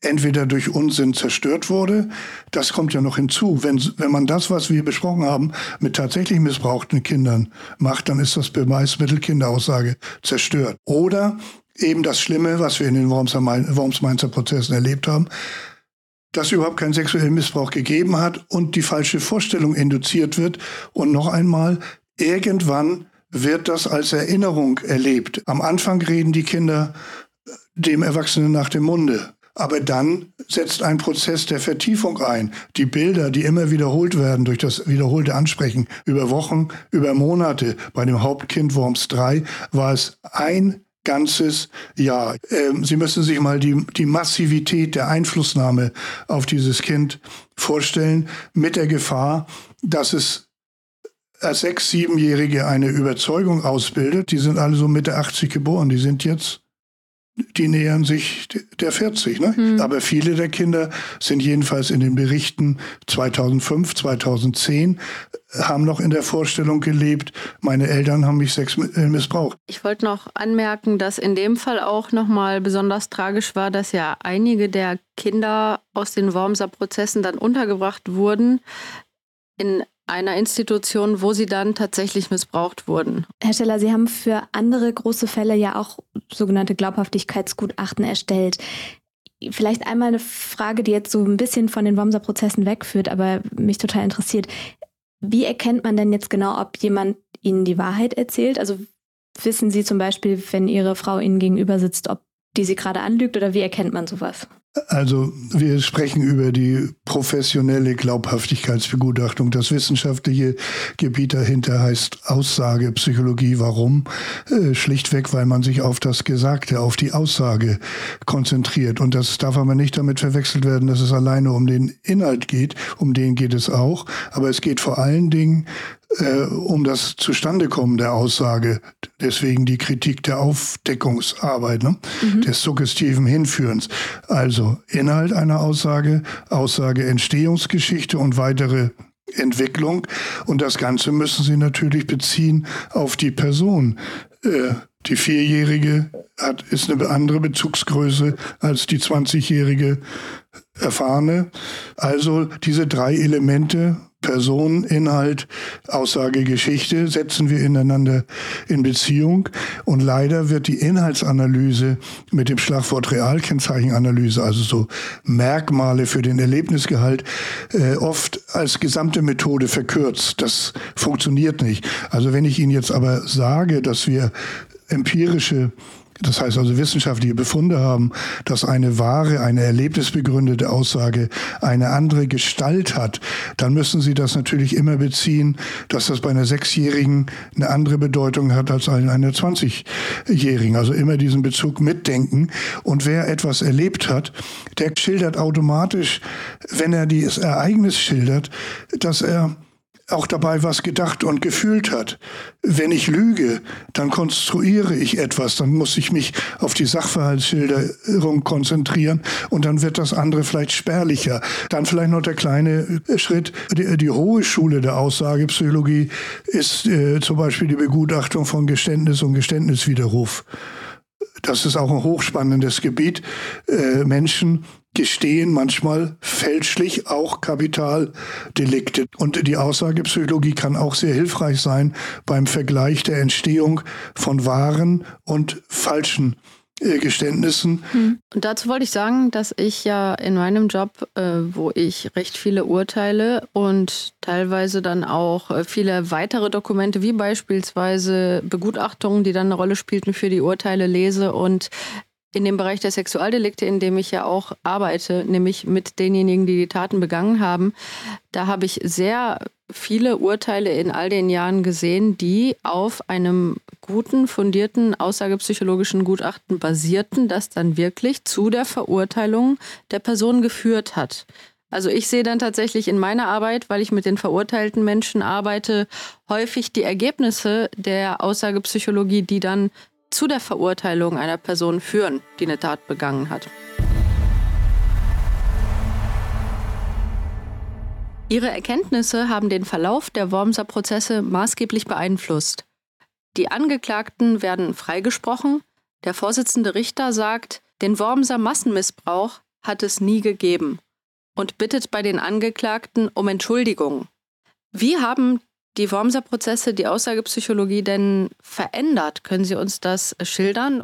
[SPEAKER 3] entweder durch Unsinn zerstört wurde, das kommt ja noch hinzu. Wenn, wenn man das, was wir besprochen haben, mit tatsächlich missbrauchten Kindern macht, dann ist das Beweismittel Kinderaussage zerstört. Oder eben das Schlimme, was wir in den Worms-Mainzer Prozessen erlebt haben, dass überhaupt keinen sexuellen Missbrauch gegeben hat und die falsche Vorstellung induziert wird. Und noch einmal, irgendwann wird das als Erinnerung erlebt. Am Anfang reden die Kinder dem Erwachsenen nach dem Munde. Aber dann setzt ein Prozess der Vertiefung ein. Die Bilder, die immer wiederholt werden durch das wiederholte Ansprechen über Wochen, über Monate. Bei dem Hauptkind Worms 3 war es ein ganzes Jahr. Ähm, Sie müssen sich mal die, die Massivität der Einflussnahme auf dieses Kind vorstellen, mit der Gefahr, dass es als sechs-, siebenjährige eine Überzeugung ausbildet. Die sind alle so Mitte 80 geboren. Die sind jetzt die nähern sich der 40. Ne? Mhm. Aber viele der Kinder sind jedenfalls in den Berichten 2005, 2010, haben noch in der Vorstellung gelebt, meine Eltern haben mich sexuell missbraucht.
[SPEAKER 2] Ich wollte noch anmerken, dass in dem Fall auch nochmal besonders tragisch war, dass ja einige der Kinder aus den Wormser Prozessen dann untergebracht wurden in einer Institution, wo sie dann tatsächlich missbraucht wurden.
[SPEAKER 1] Herr Steller, Sie haben für andere große Fälle ja auch sogenannte Glaubhaftigkeitsgutachten erstellt. Vielleicht einmal eine Frage, die jetzt so ein bisschen von den Wormser Prozessen wegführt, aber mich total interessiert. Wie erkennt man denn jetzt genau, ob jemand Ihnen die Wahrheit erzählt? Also wissen Sie zum Beispiel, wenn Ihre Frau Ihnen gegenüber sitzt, ob die sie gerade anlügt oder wie erkennt man sowas?
[SPEAKER 3] Also wir sprechen über die professionelle Glaubhaftigkeitsbegutachtung. Das wissenschaftliche Gebiet dahinter heißt Aussagepsychologie. Warum? Äh, schlichtweg, weil man sich auf das Gesagte, auf die Aussage konzentriert. Und das darf aber nicht damit verwechselt werden, dass es alleine um den Inhalt geht. Um den geht es auch. Aber es geht vor allen Dingen äh, um das Zustandekommen der Aussage. Deswegen die Kritik der Aufdeckungsarbeit, ne? Mhm. des suggestiven Hinführens. Also Inhalt einer Aussage, Aussage Entstehungsgeschichte und weitere Entwicklung. Und das Ganze müssen Sie natürlich beziehen auf die Person. Äh, die Vierjährige hat, ist eine andere Bezugsgröße als die 20-jährige Erfahrene. Also diese drei Elemente Person, Inhalt, Aussage, Geschichte setzen wir ineinander in Beziehung. Und leider wird die Inhaltsanalyse mit dem Schlagwort Realkennzeichenanalyse, also so Merkmale für den Erlebnisgehalt, äh, oft als gesamte Methode verkürzt. Das funktioniert nicht. Also wenn ich Ihnen jetzt aber sage, dass wir empirische das heißt also wissenschaftliche Befunde haben, dass eine wahre, eine erlebnisbegründete Aussage eine andere Gestalt hat, dann müssen Sie das natürlich immer beziehen, dass das bei einer Sechsjährigen eine andere Bedeutung hat als bei einer 20-Jährigen. Also immer diesen Bezug mitdenken. Und wer etwas erlebt hat, der schildert automatisch, wenn er dieses Ereignis schildert, dass er auch dabei was gedacht und gefühlt hat. Wenn ich lüge, dann konstruiere ich etwas, dann muss ich mich auf die Sachverhaltsschilderung konzentrieren und dann wird das andere vielleicht spärlicher. Dann vielleicht noch der kleine Schritt. Die, die hohe Schule der Aussagepsychologie ist äh, zum Beispiel die Begutachtung von Geständnis und Geständniswiderruf. Das ist auch ein hochspannendes Gebiet. Äh, Menschen gestehen manchmal fälschlich auch Kapitaldelikte. Und die Aussagepsychologie kann auch sehr hilfreich sein beim Vergleich der Entstehung von wahren und falschen äh, Geständnissen.
[SPEAKER 2] Hm. Und dazu wollte ich sagen, dass ich ja in meinem Job, äh, wo ich recht viele Urteile und teilweise dann auch äh, viele weitere Dokumente, wie beispielsweise Begutachtungen, die dann eine Rolle spielten für die Urteile lese und in dem Bereich der Sexualdelikte, in dem ich ja auch arbeite, nämlich mit denjenigen, die die Taten begangen haben, da habe ich sehr viele Urteile in all den Jahren gesehen, die auf einem guten, fundierten aussagepsychologischen Gutachten basierten, das dann wirklich zu der Verurteilung der Person geführt hat. Also ich sehe dann tatsächlich in meiner Arbeit, weil ich mit den verurteilten Menschen arbeite, häufig die Ergebnisse der Aussagepsychologie, die dann zu der Verurteilung einer Person führen, die eine Tat begangen hat. Ihre Erkenntnisse haben den Verlauf der Wormser Prozesse maßgeblich beeinflusst. Die Angeklagten werden freigesprochen. Der Vorsitzende Richter sagt, den Wormser Massenmissbrauch hat es nie gegeben und bittet bei den Angeklagten um Entschuldigung. Wie haben die Wormser-Prozesse, die Aussagepsychologie denn verändert? Können Sie uns das schildern?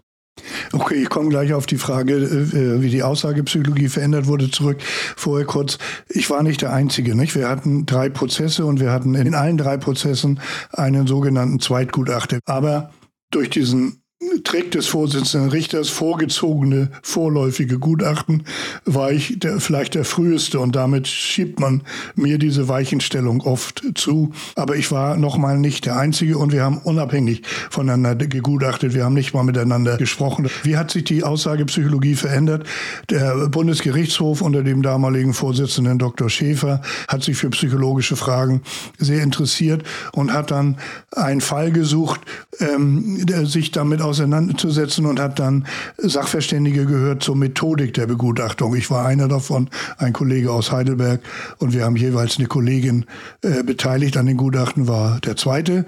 [SPEAKER 3] Okay, ich komme gleich auf die Frage, äh, wie die Aussagepsychologie verändert wurde, zurück. Vorher kurz, ich war nicht der Einzige. Nicht? Wir hatten drei Prozesse und wir hatten in allen drei Prozessen einen sogenannten Zweitgutachter. Aber durch diesen Trick des Vorsitzenden Richters vorgezogene vorläufige Gutachten war ich der, vielleicht der früheste und damit schiebt man mir diese Weichenstellung oft zu. Aber ich war nochmal nicht der Einzige und wir haben unabhängig voneinander gegutachtet. Wir haben nicht mal miteinander gesprochen. Wie hat sich die Aussagepsychologie verändert? Der Bundesgerichtshof unter dem damaligen Vorsitzenden Dr. Schäfer hat sich für psychologische Fragen sehr interessiert und hat dann einen Fall gesucht, ähm, der sich damit auseinandersetzt auseinanderzusetzen und hat dann Sachverständige gehört zur Methodik der Begutachtung. Ich war einer davon, ein Kollege aus Heidelberg und wir haben jeweils eine Kollegin äh, beteiligt an den Gutachten, war der zweite.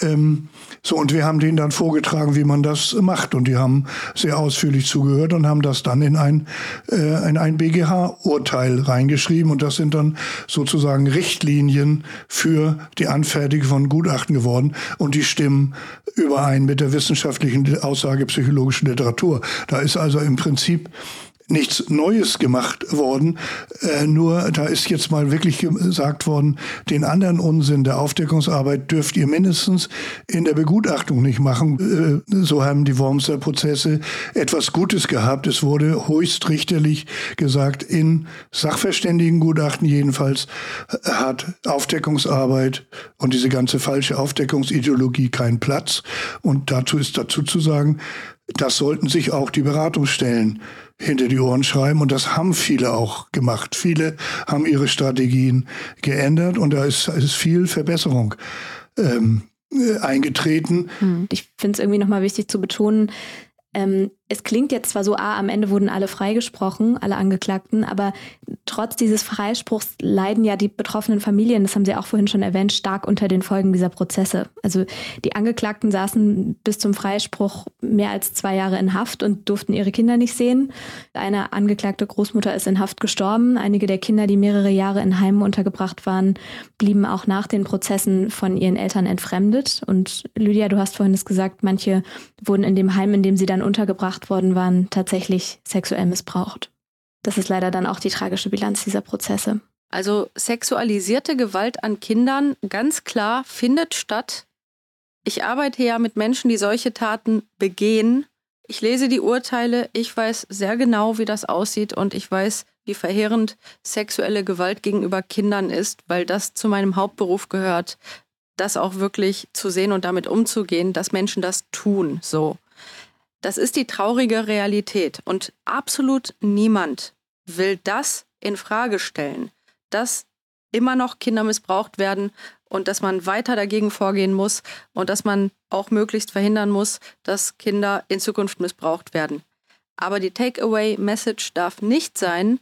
[SPEAKER 3] Ähm, so, und wir haben denen dann vorgetragen, wie man das macht. Und die haben sehr ausführlich zugehört und haben das dann in ein, äh, in ein BGH-Urteil reingeschrieben. Und das sind dann sozusagen Richtlinien für die Anfertigung von Gutachten geworden. Und die stimmen überein mit der wissenschaftlichen aussagepsychologischen Literatur. Da ist also im Prinzip nichts Neues gemacht worden. Äh, nur da ist jetzt mal wirklich gesagt worden, den anderen Unsinn der Aufdeckungsarbeit dürft ihr mindestens in der Begutachtung nicht machen. Äh, so haben die Wormser Prozesse etwas Gutes gehabt. Es wurde höchstrichterlich gesagt, in Sachverständigengutachten jedenfalls hat Aufdeckungsarbeit und diese ganze falsche Aufdeckungsideologie keinen Platz. Und dazu ist dazu zu sagen, das sollten sich auch die Beratungsstellen hinter die Ohren schreiben. Und das haben viele auch gemacht. Viele haben ihre Strategien geändert und da ist, ist viel Verbesserung ähm, äh, eingetreten.
[SPEAKER 1] Hm. Ich finde es irgendwie nochmal wichtig zu betonen, ähm, es klingt jetzt zwar so, ah, am Ende wurden alle freigesprochen, alle Angeklagten, aber trotz dieses Freispruchs leiden ja die betroffenen Familien, das haben Sie auch vorhin schon erwähnt, stark unter den Folgen dieser Prozesse. Also die Angeklagten saßen bis zum Freispruch mehr als zwei Jahre in Haft und durften ihre Kinder nicht sehen. Eine angeklagte Großmutter ist in Haft gestorben. Einige der Kinder, die mehrere Jahre in Heimen untergebracht waren, blieben auch nach den Prozessen von ihren Eltern entfremdet. Und Lydia, du hast vorhin es gesagt, manche wurden in dem Heim, in dem sie dann untergebracht worden waren, tatsächlich sexuell missbraucht. Das ist leider dann auch die tragische Bilanz dieser Prozesse.
[SPEAKER 2] Also sexualisierte Gewalt an Kindern ganz klar findet statt. Ich arbeite ja mit Menschen, die solche Taten begehen. Ich lese die Urteile, ich weiß sehr genau, wie das aussieht und ich weiß, wie verheerend sexuelle Gewalt gegenüber Kindern ist, weil das zu meinem Hauptberuf gehört, das auch wirklich zu sehen und damit umzugehen, dass Menschen das tun, so. Das ist die traurige Realität und absolut niemand will das in Frage stellen, dass immer noch Kinder missbraucht werden und dass man weiter dagegen vorgehen muss und dass man auch möglichst verhindern muss, dass Kinder in Zukunft missbraucht werden. Aber die Takeaway-Message darf nicht sein,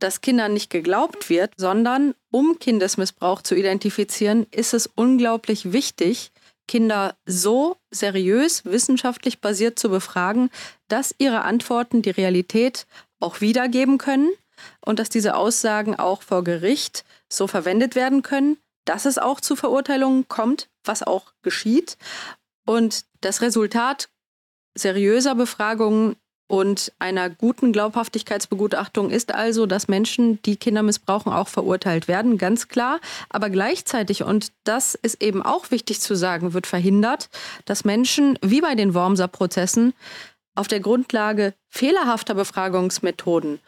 [SPEAKER 2] dass Kindern nicht geglaubt wird, sondern um Kindesmissbrauch zu identifizieren, ist es unglaublich wichtig, Kinder so seriös, wissenschaftlich basiert zu befragen, dass ihre Antworten die Realität auch wiedergeben können und dass diese Aussagen auch vor Gericht so verwendet werden können, dass es auch zu Verurteilungen kommt, was auch geschieht. Und das Resultat seriöser Befragungen und einer guten Glaubhaftigkeitsbegutachtung ist also, dass Menschen, die Kinder missbrauchen, auch verurteilt werden, ganz klar. Aber gleichzeitig, und das ist eben auch wichtig zu sagen, wird verhindert, dass Menschen, wie bei den Wormser-Prozessen, auf der Grundlage fehlerhafter Befragungsmethoden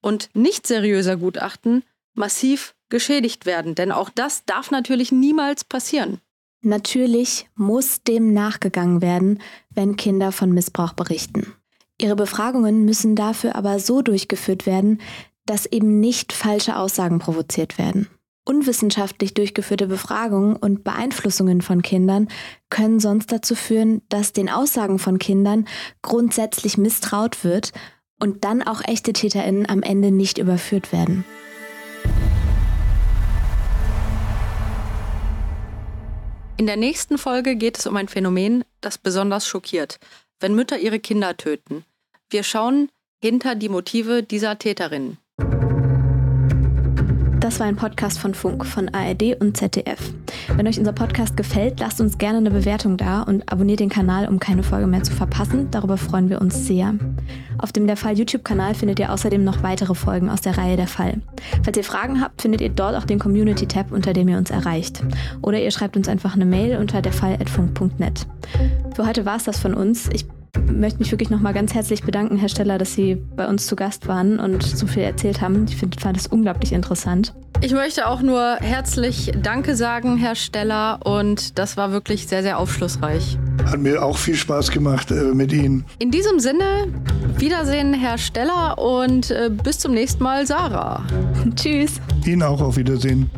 [SPEAKER 2] und nicht seriöser Gutachten massiv geschädigt werden. Denn auch das darf natürlich niemals passieren.
[SPEAKER 1] Natürlich muss dem nachgegangen werden, wenn Kinder von Missbrauch berichten. Ihre Befragungen müssen dafür aber so durchgeführt werden, dass eben nicht falsche Aussagen provoziert werden. Unwissenschaftlich durchgeführte Befragungen und Beeinflussungen von Kindern können sonst dazu führen, dass den Aussagen von Kindern grundsätzlich misstraut wird und dann auch echte Täterinnen am Ende nicht überführt werden.
[SPEAKER 2] In der nächsten Folge geht es um ein Phänomen, das besonders schockiert wenn Mütter ihre Kinder töten. Wir schauen hinter die Motive dieser Täterinnen.
[SPEAKER 1] Das war ein Podcast von Funk, von ARD und ZDF. Wenn euch unser Podcast gefällt, lasst uns gerne eine Bewertung da und abonniert den Kanal, um keine Folge mehr zu verpassen. Darüber freuen wir uns sehr. Auf dem Der Fall YouTube-Kanal findet ihr außerdem noch weitere Folgen aus der Reihe Der Fall. Falls ihr Fragen habt, findet ihr dort auch den Community-Tab, unter dem ihr uns erreicht. Oder ihr schreibt uns einfach eine Mail unter derfall.funk.net. Für heute war es das von uns. Ich möchte mich wirklich nochmal ganz herzlich bedanken, Herr Steller, dass Sie bei uns zu Gast waren und so viel erzählt haben. Ich find, fand es unglaublich interessant.
[SPEAKER 2] Ich möchte auch nur herzlich Danke sagen, Herr Steller, und das war wirklich sehr, sehr aufschlussreich.
[SPEAKER 3] Hat mir auch viel Spaß gemacht äh, mit Ihnen.
[SPEAKER 2] In diesem Sinne, Wiedersehen, Herr Steller, und äh, bis zum nächsten Mal, Sarah.
[SPEAKER 1] Tschüss.
[SPEAKER 3] Ihnen auch auf Wiedersehen.